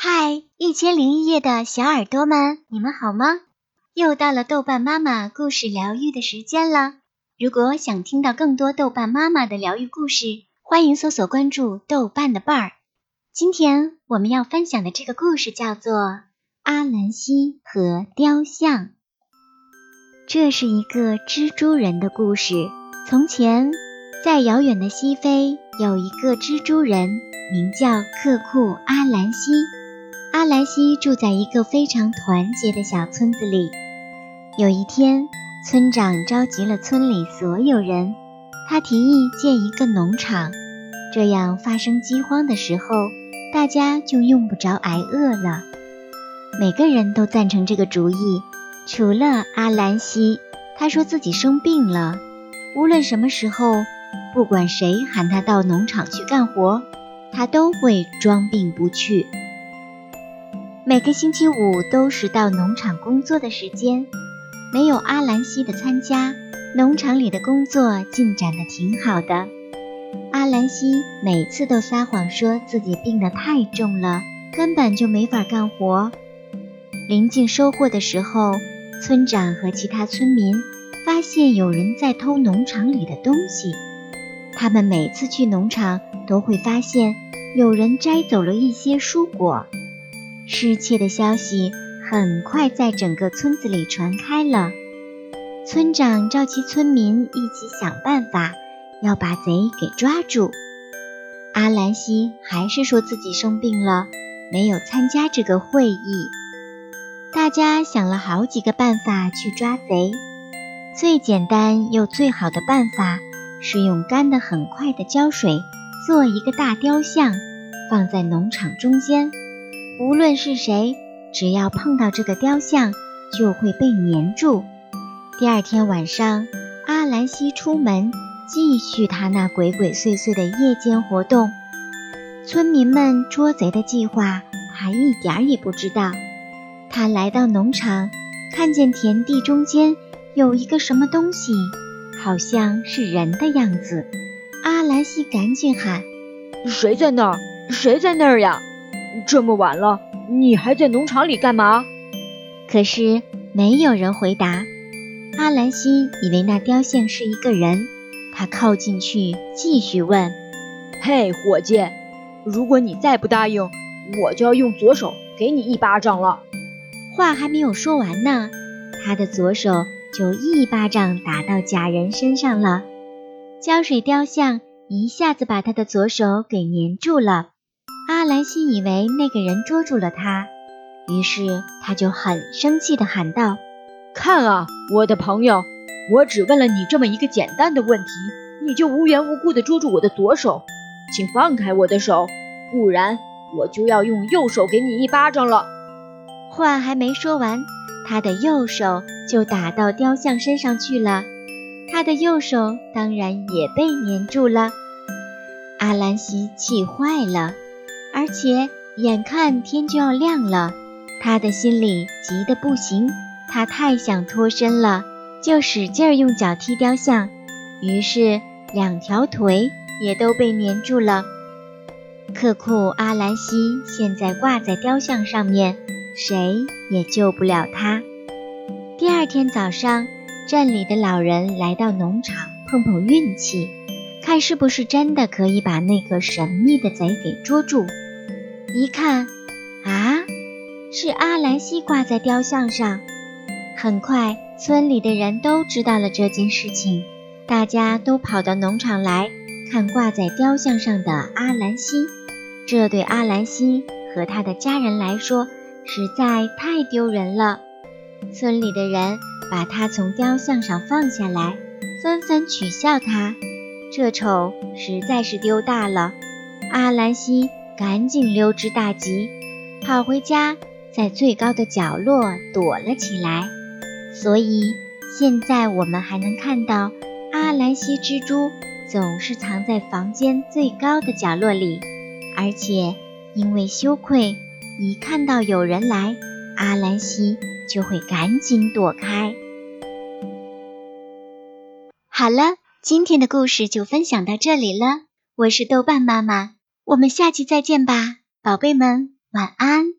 嗨，一千零一夜的小耳朵们，你们好吗？又到了豆瓣妈妈故事疗愈的时间了。如果想听到更多豆瓣妈妈的疗愈故事，欢迎搜索关注豆瓣的伴儿。今天我们要分享的这个故事叫做《阿兰西和雕像》。这是一个蜘蛛人的故事。从前，在遥远的西非，有一个蜘蛛人，名叫克库阿兰西。阿兰西住在一个非常团结的小村子里。有一天，村长召集了村里所有人，他提议建一个农场，这样发生饥荒的时候，大家就用不着挨饿了。每个人都赞成这个主意，除了阿兰西。他说自己生病了，无论什么时候，不管谁喊他到农场去干活，他都会装病不去。每个星期五都是到农场工作的时间，没有阿兰西的参加，农场里的工作进展的挺好的。阿兰西每次都撒谎说自己病得太重了，根本就没法干活。临近收获的时候。村长和其他村民发现有人在偷农场里的东西。他们每次去农场都会发现有人摘走了一些蔬果。失窃的消息很快在整个村子里传开了。村长召集村民一起想办法，要把贼给抓住。阿兰西还是说自己生病了，没有参加这个会议。大家想了好几个办法去抓贼，最简单又最好的办法是用干得很快的胶水做一个大雕像，放在农场中间。无论是谁，只要碰到这个雕像，就会被粘住。第二天晚上，阿兰西出门继续他那鬼鬼祟祟的夜间活动。村民们捉贼的计划，他一点儿也不知道。他来到农场，看见田地中间有一个什么东西，好像是人的样子。阿兰西赶紧喊：“谁在那儿？谁在那儿呀？这么晚了，你还在农场里干嘛？”可是没有人回答。阿兰西以为那雕像是一个人，他靠近去继续问：“嘿，伙计，如果你再不答应，我就要用左手给你一巴掌了。”话还没有说完呢，他的左手就一巴掌打到假人身上了。胶水雕像一下子把他的左手给粘住了。阿兰西以为那个人捉住了他，于是他就很生气地喊道：“看啊，我的朋友，我只问了你这么一个简单的问题，你就无缘无故地捉住我的左手，请放开我的手，不然我就要用右手给你一巴掌了。”话还没说完，他的右手就打到雕像身上去了，他的右手当然也被粘住了。阿兰西气坏了，而且眼看天就要亮了，他的心里急得不行，他太想脱身了，就使劲用脚踢雕像，于是两条腿也都被粘住了。克库阿兰西现在挂在雕像上面。谁也救不了他。第二天早上，镇里的老人来到农场碰碰运气，看是不是真的可以把那个神秘的贼给捉住。一看，啊，是阿兰西挂在雕像上。很快，村里的人都知道了这件事情，大家都跑到农场来看挂在雕像上的阿兰西。这对阿兰西和他的家人来说，实在太丢人了，村里的人把他从雕像上放下来，纷纷取笑他。这丑实在是丢大了。阿兰西赶紧溜之大吉，跑回家，在最高的角落躲了起来。所以现在我们还能看到阿兰西蜘蛛总是藏在房间最高的角落里，而且因为羞愧。一看到有人来，阿兰西就会赶紧躲开。好了，今天的故事就分享到这里了。我是豆瓣妈妈，我们下期再见吧，宝贝们，晚安。